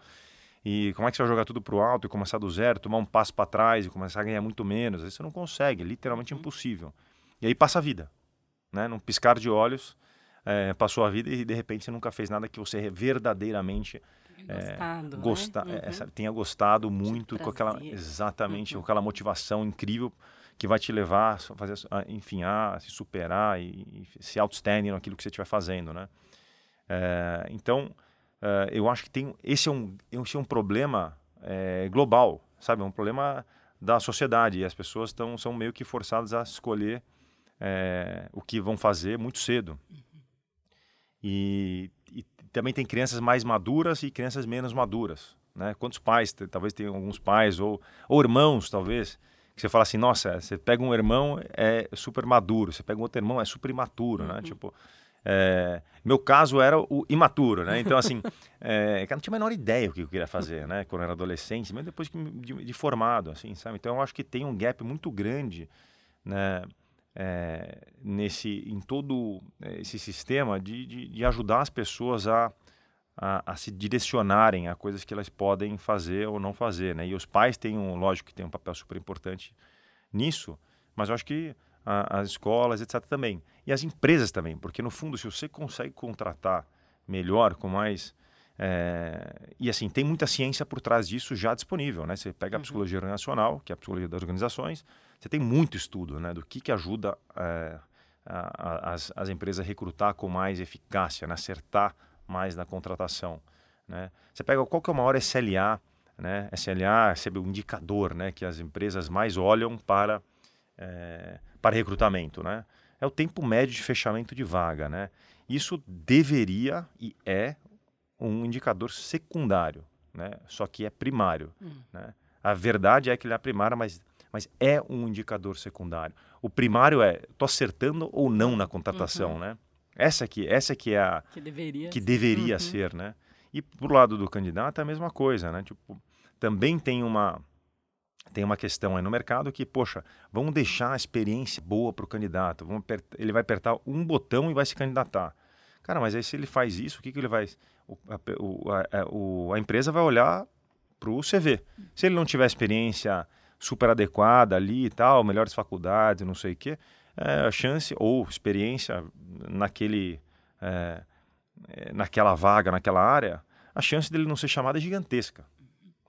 e como é que você vai jogar tudo pro alto e começar do zero, tomar um passo para trás e começar a ganhar muito menos? Aí você não consegue, é literalmente uhum. impossível. E aí passa a vida, né? Num piscar de olhos, é, passou a vida e de repente você nunca fez nada que você verdadeiramente gostado, é, gosta, né? uhum. é, tenha gostado muito com aquela exatamente uhum. com aquela motivação incrível que vai te levar a fazer a, enfim a se superar e, e se outstanding naquilo que você estiver fazendo né é, então eu acho que tem esse é um esse é um problema global sabe é um problema da sociedade e as pessoas estão são meio que forçadas a escolher o que vão fazer muito cedo e, e, também tem crianças mais maduras e crianças menos maduras. Né? Quantos pais, talvez tenham alguns pais, ou, ou irmãos, talvez, que você fala assim, nossa, você pega um irmão, é super maduro, você pega um outro irmão, é super imaturo, né? uhum. Tipo, é, meu caso era o imaturo, né? Então, assim, é, eu não tinha a menor ideia o que eu queria fazer, né? Quando eu era adolescente, mas depois de, de formado, assim, sabe? Então, eu acho que tem um gap muito grande, né? É, nesse, em todo é, esse sistema de, de, de ajudar as pessoas a, a, a, se direcionarem a coisas que elas podem fazer ou não fazer. Né? E os pais têm, um, lógico que tem um papel super importante nisso, mas eu acho que a, as escolas, etc. também. E as empresas também, porque no fundo, se você consegue contratar melhor, com mais. É, e assim, tem muita ciência por trás disso já disponível. Né? Você pega a uhum. psicologia organizacional, que é a psicologia das organizações, você tem muito estudo né, do que, que ajuda é, a, a, as, as empresas a recrutar com mais eficácia, né, acertar mais na contratação. Né? Você pega qual que é o maior SLA, né? SLA é o indicador né, que as empresas mais olham para, é, para recrutamento. Né? É o tempo médio de fechamento de vaga. Né? Isso deveria e é um indicador secundário, né? só que é primário. Hum. Né? A verdade é que ele é primário, mas mas é um indicador secundário. O primário é, estou acertando ou não na contratação, uhum. né? Essa aqui, essa aqui é a que deveria, que deveria uhum. ser, né? E pro lado do candidato é a mesma coisa, né? Tipo, também tem uma tem uma questão aí no mercado que, poxa, vamos deixar a experiência boa para o candidato. Vamos ele vai apertar um botão e vai se candidatar. Cara, mas aí se ele faz isso, o que, que ele vai. O, a, a, a, empresa vai olhar para o CV. Se ele não tiver experiência super adequada ali e tal, melhores faculdades, não sei o quê, é, a chance ou experiência naquele, é, é, naquela vaga, naquela área, a chance dele não ser chamado é gigantesca.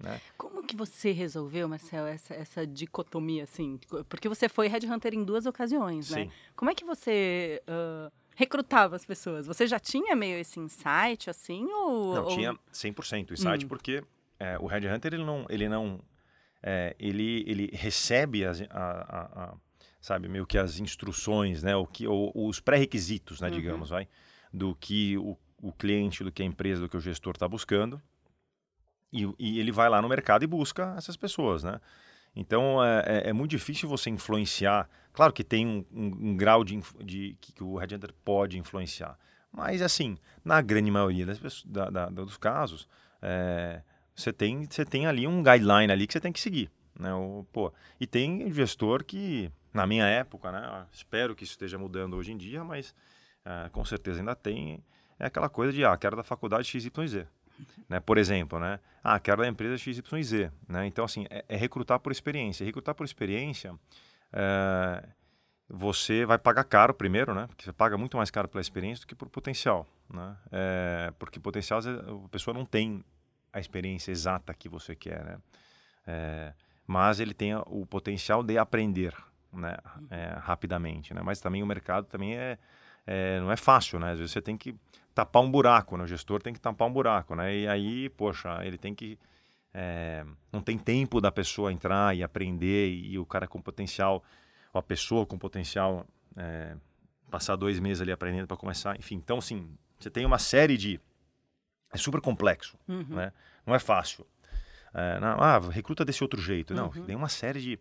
Né? Como que você resolveu, Marcel, essa, essa dicotomia, assim? Porque você foi headhunter em duas ocasiões, né? Sim. Como é que você uh, recrutava as pessoas? Você já tinha meio esse insight, assim, ou... Não, ou... tinha 100% insight, hum. porque é, o headhunter, ele não, ele não é, ele, ele recebe as, a, a, a, sabe, meio que as instruções, né, o que, o, os pré-requisitos, né, uhum. digamos, vai, do que o, o cliente, do que a empresa, do que o gestor está buscando, e, e, ele vai lá no mercado e busca essas pessoas, né? Então é, é, é muito difícil você influenciar. Claro que tem um, um, um grau de, de, que o headhunter pode influenciar, mas assim, na grande maioria das pessoas, da, da, dos casos, é, você tem, você tem ali um guideline ali que você tem que seguir. Né? O, pô, e tem gestor que, na minha época, né, espero que isso esteja mudando hoje em dia, mas uh, com certeza ainda tem, é aquela coisa de, ah, quero da faculdade XYZ. Né? Por exemplo, né? Ah, quero da empresa XYZ. Né? Então, assim, é, é recrutar por experiência. Recrutar por experiência, é, você vai pagar caro primeiro, né? Porque você paga muito mais caro pela experiência do que por potencial. Né? É, porque potencial, a pessoa não tem a experiência exata que você quer, né? É, mas ele tem o potencial de aprender né? É, rapidamente, né? Mas também o mercado também é, é, não é fácil, né? Às vezes você tem que tapar um buraco, né? O gestor tem que tapar um buraco, né? E aí, poxa, ele tem que é, não tem tempo da pessoa entrar e aprender e o cara com potencial, ou a pessoa com potencial é, passar dois meses ali aprendendo para começar, enfim. Então, assim, você tem uma série de é super complexo, uhum. né? Não é fácil. É, não, ah, recruta desse outro jeito. Não, uhum. tem uma série de,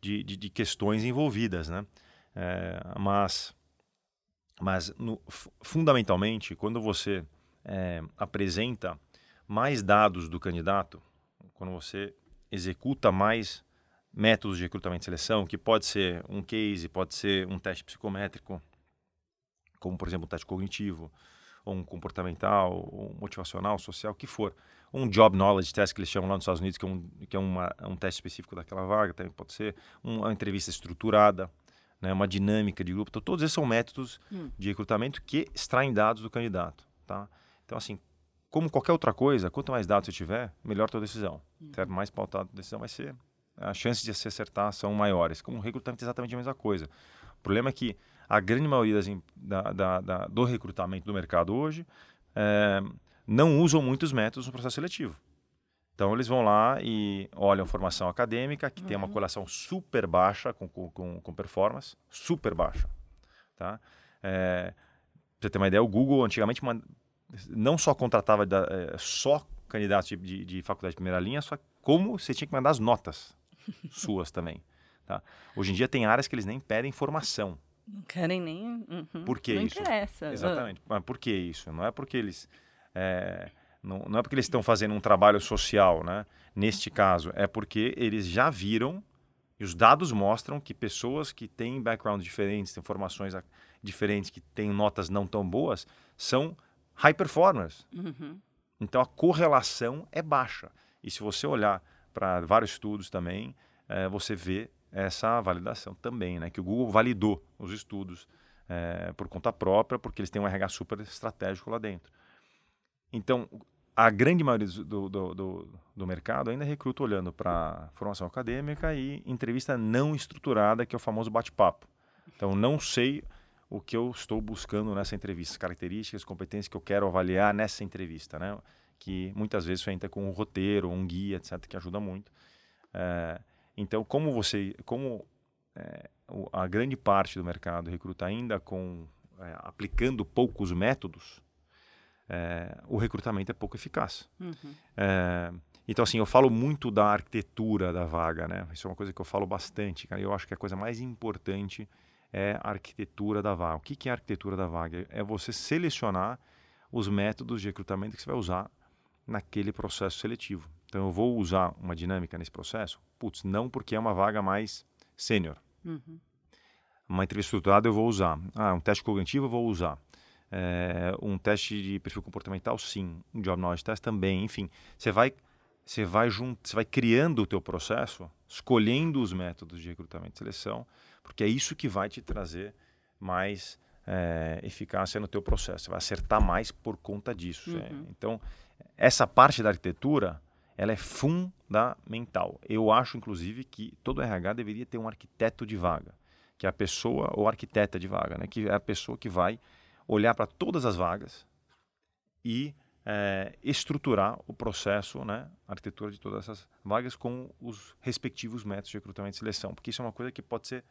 de, de, de questões envolvidas, né? Mas mas, no, fundamentalmente, quando você é, apresenta mais dados do candidato, quando você executa mais métodos de recrutamento e seleção, que pode ser um case, pode ser um teste psicométrico, como, por exemplo, um teste cognitivo, ou um comportamental, ou motivacional, social, o que for. Um job knowledge test, que eles chamam lá nos Estados Unidos, que é um, que é uma, um teste específico daquela vaga, também pode ser. Uma entrevista estruturada, né, uma dinâmica de grupo. Então, todos esses são métodos hum. de recrutamento que extraem dados do candidato. Tá? Então, assim, como qualquer outra coisa, quanto mais dados você tiver, melhor a tua decisão. Hum. Certo? Mais pautada a decisão vai ser. As chances de se acertar são maiores. Como o recrutamento é exatamente a mesma coisa. O problema é que a grande maioria das, da, da, da, do recrutamento do mercado hoje é, não usam muitos métodos no processo seletivo. Então eles vão lá e olham formação acadêmica, que uhum. tem uma uhum. correlação super baixa com, com, com performance, super baixa. Tá? É, pra você ter uma ideia, o Google antigamente não só contratava da, é, só candidatos de, de, de, faculdade de primeira linha, só como você tinha que mandar as notas suas também. Tá? Hoje em dia tem áreas que eles nem pedem formação. Não querem nem. Uhum. Por que não isso? interessa. Exatamente. Mas por que isso? Não é porque eles. É, não, não é porque eles estão fazendo um trabalho social, né? Neste caso, é porque eles já viram e os dados mostram que pessoas que têm backgrounds diferentes, têm formações diferentes, que têm notas não tão boas, são high performers. Uhum. Então a correlação é baixa. E se você olhar para vários estudos também, é, você vê essa validação também, né? Que o Google validou os estudos é, por conta própria, porque eles têm um RH super estratégico lá dentro. Então, a grande maioria do, do, do, do mercado ainda recruta olhando para formação acadêmica e entrevista não estruturada, que é o famoso bate-papo. Então, não sei o que eu estou buscando nessa entrevista, características, competências que eu quero avaliar nessa entrevista, né? Que muitas vezes você entra com um roteiro, um guia, etc., que ajuda muito. É, então, como você, como é, a grande parte do mercado recruta ainda com é, aplicando poucos métodos, é, o recrutamento é pouco eficaz. Uhum. É, então, assim, eu falo muito da arquitetura da vaga, né? Isso é uma coisa que eu falo bastante, cara. Eu acho que a coisa mais importante é a arquitetura da vaga. O que, que é a arquitetura da vaga? É você selecionar os métodos de recrutamento que você vai usar naquele processo seletivo. Então, eu vou usar uma dinâmica nesse processo? Putz, não porque é uma vaga mais sênior. Uhum. Uma entrevista estruturada eu vou usar. Ah, um teste cognitivo eu vou usar. É, um teste de perfil comportamental, sim. Um job knowledge test também. Enfim, você vai, você vai junto, você vai criando o teu processo, escolhendo os métodos de recrutamento e seleção, porque é isso que vai te trazer mais é, eficácia no teu processo. Você vai acertar mais por conta disso. Uhum. É. Então, essa parte da arquitetura, ela é fundamental. Eu acho, inclusive, que todo RH deveria ter um arquiteto de vaga, que é a pessoa ou arquiteta de vaga, né? que é a pessoa que vai olhar para todas as vagas e é, estruturar o processo, né, a arquitetura de todas essas vagas com os respectivos métodos de recrutamento e seleção, porque isso é uma coisa que pode ser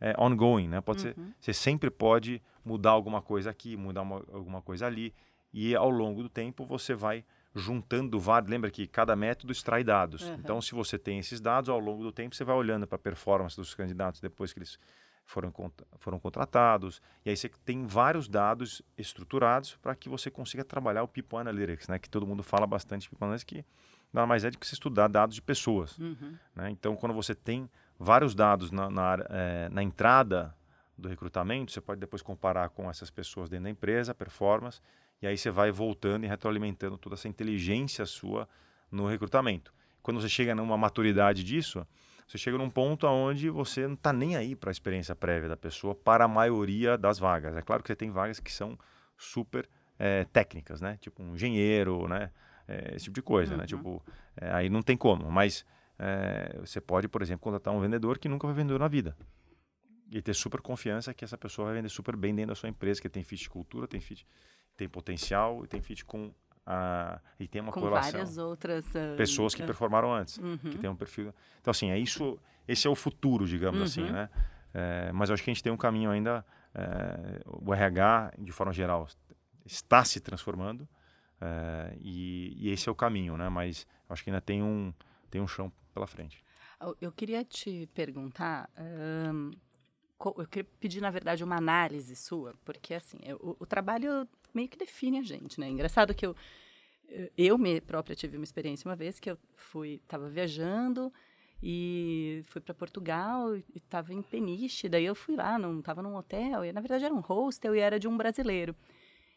é, ongoing, né? Pode uhum. ser, você sempre pode mudar alguma coisa aqui, mudar uma, alguma coisa ali, e ao longo do tempo você vai juntando vários. Lembra que cada método extrai dados. Uhum. Então, se você tem esses dados, ao longo do tempo você vai olhando para a performance dos candidatos depois que eles foram, foram contratados. E aí você tem vários dados estruturados para que você consiga trabalhar o People Analytics, né? Que todo mundo fala bastante de People Analytics, que nada mais é do que você estudar dados de pessoas. Uhum. Né? Então, quando você tem vários dados na, na, é, na, entrada do recrutamento, você pode depois comparar com essas pessoas dentro da empresa, performance, E aí você vai voltando e retroalimentando toda essa inteligência sua no recrutamento. Quando você chega numa maturidade disso, você chega num ponto onde você não está nem aí para a experiência prévia da pessoa para a maioria das vagas. É claro que você tem vagas que são super é, técnicas, né? Tipo um engenheiro, né? É, esse tipo de coisa, né? uhum. né? Tipo, é, aí não tem como. Mas você pode, por exemplo, contratar um vendedor que nunca vai vender na vida e ter super confiança que essa pessoa vai vender super bem dentro da sua empresa, que tem fit de cultura, tem fit, tem potencial e tem fit com a e tem uma com correlação. várias outras uh, pessoas que uh, performaram antes, uhum. que tem um perfil. Então assim, é isso, esse é o futuro, digamos assim, uhum. assim, né? É, mas eu acho que a gente tem um caminho ainda. É, o RH, de forma geral, está se transformando é, e, e, esse é o caminho, né? Mas acho que ainda tem um tem um chão pela frente. Eu queria te perguntar. Um eu queria pedir, na verdade, uma análise sua, porque, assim, o, o, trabalho meio que define a gente, né? Engraçado que eu, eu me própria tive uma experiência uma vez que eu fui, estava viajando e fui para Portugal e estava em Peniche, daí eu fui lá, não estava num hotel, e na verdade era um hostel e era de um brasileiro.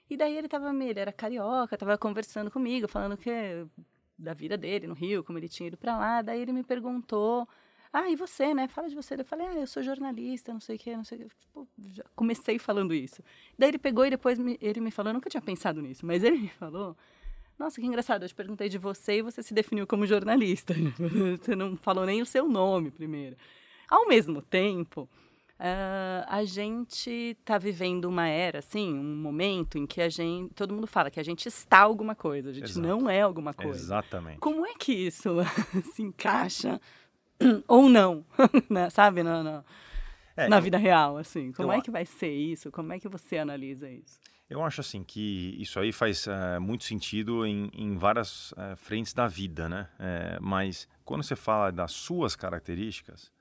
E daí ele estava, ele era carioca, estava conversando comigo, falando que da vida dele no Rio, como ele tinha ido para lá, daí ele me perguntou ah, e você, né? Fala de você. Eu falei, ah, eu sou jornalista, não sei o quê, não sei o quê. Tipo, comecei falando isso. Daí ele pegou e depois me, ele me falou, eu nunca tinha pensado nisso, mas ele me falou, nossa, que engraçado, eu te perguntei de você e você se definiu como jornalista. você não falou nem o seu nome primeiro. Ao mesmo tempo, Uh, a gente está vivendo uma era, assim, um momento em que a gente, todo mundo fala que a gente está alguma coisa, a gente Exato. não é alguma coisa. Exatamente. Como é que isso se encaixa ou não, né? sabe, na, na, é, na vida real, assim. Como é que vai ser isso? Como é que você analisa isso? Eu acho assim que isso aí faz uh, muito sentido em, em várias uh, frentes da vida, né? É, mas quando você fala das suas características,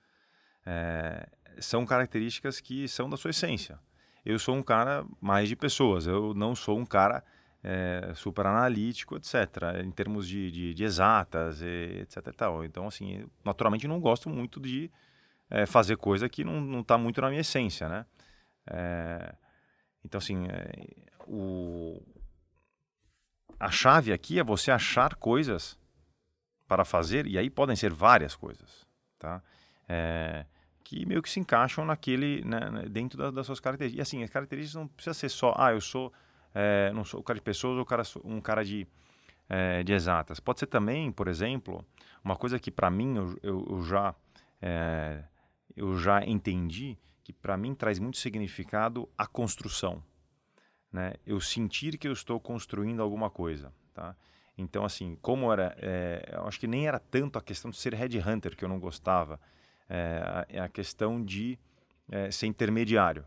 é, são características que são da sua essência. Eu sou um cara mais de pessoas, eu não sou um cara é, super analítico, etc. Em termos de, de, de exatas, e, etc. tal. Então, assim, naturalmente não gosto muito de é, fazer coisa que não está muito na minha essência, né? É, então, assim, é, o, a chave aqui é você achar coisas para fazer, e aí podem ser várias coisas, tá? É, que meio que se encaixam naquele, né, né dentro da, das suas características. E assim, as características não precisa ser só, ah, eu sou é, não sou o cara de pessoas ou cara, um cara de, é, de exatas. Pode ser também, por exemplo, uma coisa que para mim eu, eu, eu já, é, eu já entendi que para mim traz muito significado a construção. Né? Eu sentir que eu estou construindo alguma coisa. Tá? Então, assim, como era. É, eu acho que nem era tanto a questão de ser headhunter que eu não gostava, é, é a questão de é, ser intermediário.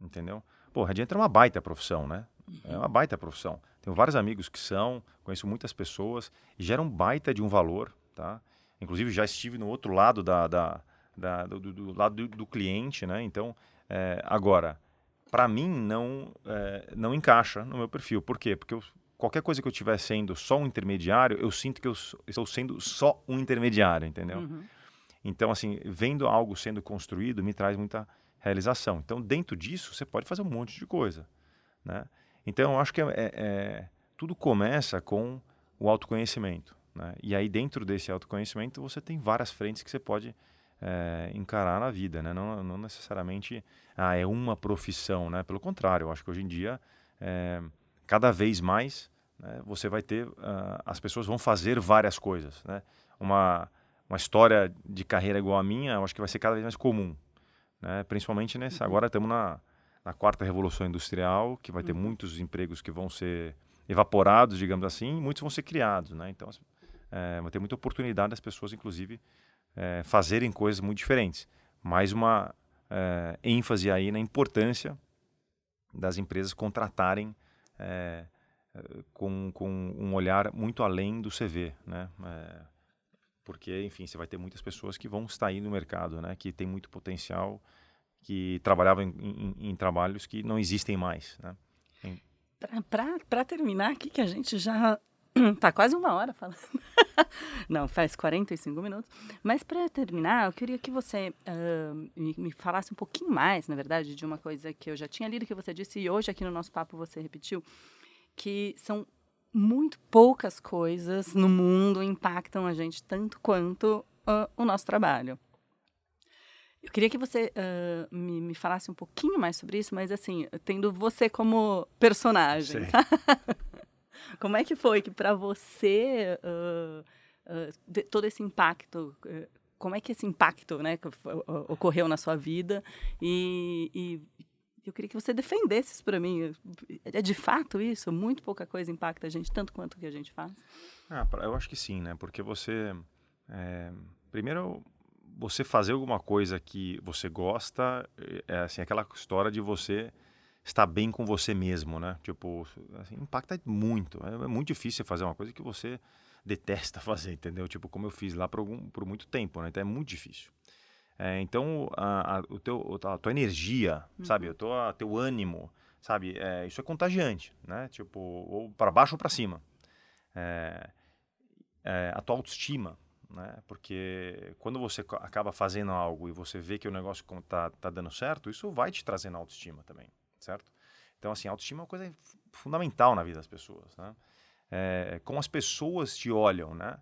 Entendeu? Pô, headhunter é uma baita profissão, né? É uma baita profissão. Tenho vários amigos que são, conheço muitas pessoas e geram baita de um valor, tá? Inclusive já estive no outro lado da, da, da do, do, lado do, do, cliente, né? Então, é, agora, para mim não é, não encaixa no meu perfil. Por quê? Porque eu, qualquer coisa que eu estiver sendo só um intermediário, eu sinto que eu estou sendo só um intermediário, entendeu? Uhum. Então, assim, vendo algo sendo construído me traz muita realização. Então, dentro disso, você pode fazer um monte de coisa, né? Então, eu acho que é, é, é, tudo começa com o autoconhecimento. Né? E aí, dentro desse autoconhecimento, você tem várias frentes que você pode é, encarar na vida. Né? Não, não, necessariamente ah, é uma profissão. Né? Pelo contrário, eu acho que hoje em dia, é, cada vez mais, né, você vai ter. Uh, as pessoas vão fazer várias coisas. Né? Uma, uma história de carreira igual a minha, eu acho que vai ser cada vez mais comum. Né? Principalmente nessa. Uhum. Agora estamos na na quarta revolução industrial, que vai ter uhum. muitos empregos que vão ser evaporados, digamos assim, e muitos vão ser criados, né? Então, é, vai ter muita oportunidade das pessoas, inclusive, é, fazerem coisas muito diferentes. Mais uma é, ênfase aí na importância das empresas contratarem é, com, com um olhar muito além do CV, né? É, porque, enfim, você vai ter muitas pessoas que vão estar aí no mercado, né? Que tem muito potencial que trabalhavam em, em, em trabalhos que não existem mais. Né? Para terminar aqui, que a gente já tá quase uma hora falando. Não, faz 45 minutos. Mas para terminar, eu queria que você uh, me, me, falasse um pouquinho mais, na verdade, de uma coisa que eu já tinha lido que você disse e hoje aqui no nosso papo você repetiu, que são muito poucas coisas no mundo impactam a gente tanto quanto uh, o nosso trabalho. Eu queria que você uh, me, me, falasse um pouquinho mais sobre isso, mas assim, tendo você como personagem. Tá? como é que foi que para você uh, uh, todo esse impacto, como é que esse impacto né, ocorreu na sua vida e, e eu queria que você defendesse isso para mim. É de fato isso? Muito pouca coisa impacta a gente tanto quanto o que a gente faz? Ah, eu acho que sim, né? Porque você, é, primeiro você fazer alguma coisa que você gosta, é assim, aquela história de você estar bem com você mesmo, né? Tipo, assim, impacta muito. É, é, muito difícil fazer uma coisa que você detesta fazer, entendeu? Tipo, como eu fiz lá por, algum, por muito tempo, né? Então é muito difícil. É, então, a, a, o teu, a tua energia, uhum. sabe? O teu, teu ânimo, sabe? É, isso é contagiante, né? Tipo, ou para baixo ou para cima. É, é, a tua autoestima, né? Porque quando você acaba fazendo algo e você vê que o negócio está tá dando certo, isso vai te trazendo autoestima também, certo? Então, assim, autoestima é uma coisa fundamental na vida das pessoas, né? É, como as pessoas te olham, né?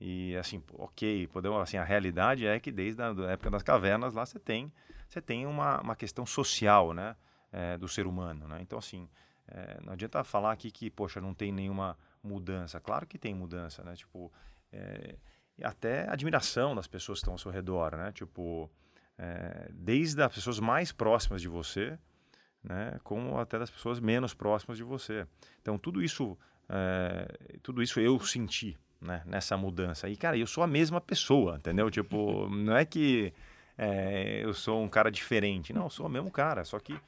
E assim, ok, podemos, assim, a realidade é que desde a época das cavernas lá você tem, você tem uma, uma questão social, né? É, do ser humano, né? Então, assim, é, não adianta falar aqui que, poxa, não tem nenhuma mudança. Claro que tem mudança, né? Tipo, é, até admiração das pessoas que estão ao seu redor, né? Tipo, é, desde as pessoas mais próximas de você, né? Como até das pessoas menos próximas de você. Então, tudo isso, é, tudo isso eu senti, né? Nessa mudança. E, cara, eu sou a mesma pessoa, entendeu? Tipo, não é que é, eu sou um cara diferente. Não, eu sou o mesmo cara, só que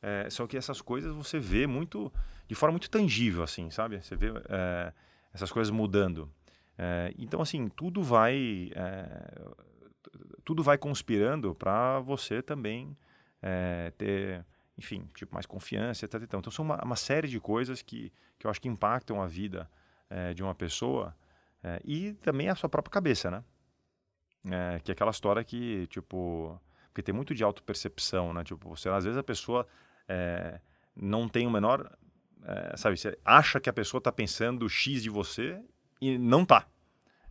é, só que essas coisas você vê muito de forma muito tangível assim sabe você vê é, essas coisas mudando é, então, assim, tudo vai, é, tudo vai conspirando para você também é, ter, enfim, tipo, mais confiança, etc. Então, são uma, uma, série de coisas que, que eu acho que impactam a vida é, de uma pessoa é, e também a sua própria cabeça, né? É, que é aquela história que, tipo, porque tem muito de autopercepção, né? Tipo, você, às vezes a pessoa não tem o menor, sabe, você acha que a pessoa está pensando X de você e não tá,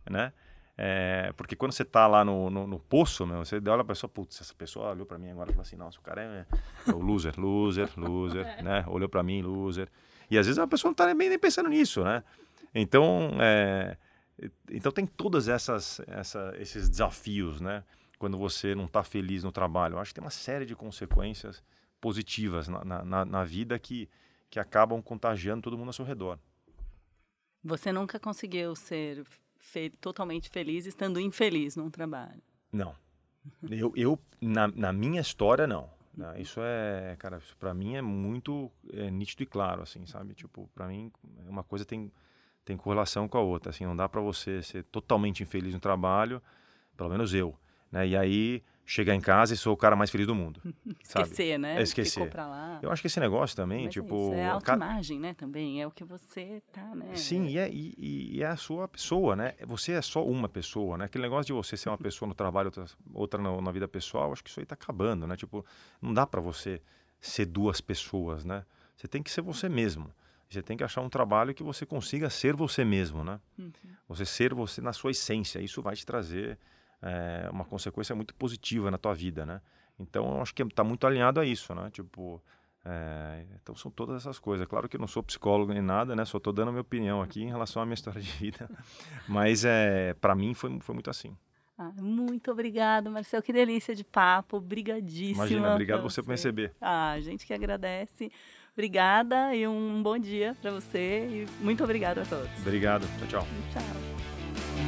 né? É, porque quando você tá lá no, no, no poço, meu, você olha pra pessoa, putz, essa pessoa olhou para mim agora e falou assim, nossa, o cara é, é o loser, loser, loser, é. né? Olhou para mim, loser. E às vezes a pessoa não tá nem, nem pensando nisso, né? Então, é, então tem todas essas, essa, esses desafios, né? Quando você não está feliz no trabalho. Eu acho que tem uma série de consequências positivas na, na, na vida que, que acabam contagiando todo mundo ao seu redor. Você nunca conseguiu ser fe totalmente feliz estando infeliz num trabalho? Não. Eu, eu na, na minha história, não. Isso é, cara, para mim é muito é, nítido e claro, assim, sabe? Tipo, para mim, uma coisa tem, tem correlação com a outra. Assim, não dá para você ser totalmente infeliz no trabalho, pelo menos eu. Né? E aí chegar em casa e sou o cara mais feliz do mundo. esquecer, sabe? né? É esquecer. Eu acho que esse negócio também, Mas tipo. É, isso, é a autoimagem, né? Também. É o que você tá, né? Sim, e é, e, e é a sua pessoa, né? Você é só uma pessoa, né? Aquele negócio de você ser uma pessoa no trabalho, outra, outra na, na vida pessoal, acho que isso aí tá acabando, né? Tipo, não dá para você ser duas pessoas, né? Você tem que ser você mesmo. Você tem que achar um trabalho que você consiga ser você mesmo, né? Uhum. Você ser você na sua essência. Isso vai te trazer é, uma consequência muito positiva na tua vida, né? Então, eu acho que está muito alinhado a isso, né? Tipo, é, então são todas essas coisas. Claro que eu não sou psicólogo nem nada, né? Só estou dando a minha opinião aqui em relação à minha história de vida. Mas é, para mim foi, foi muito assim. Ah, muito obrigado, Marcel. Que delícia de papo. Obrigadíssima. Imagina, obrigado você por me receber. Ah, a gente que agradece. Obrigada e um bom dia para você. E muito obrigado a todos. Obrigado. Tchau, tchau. Tchau.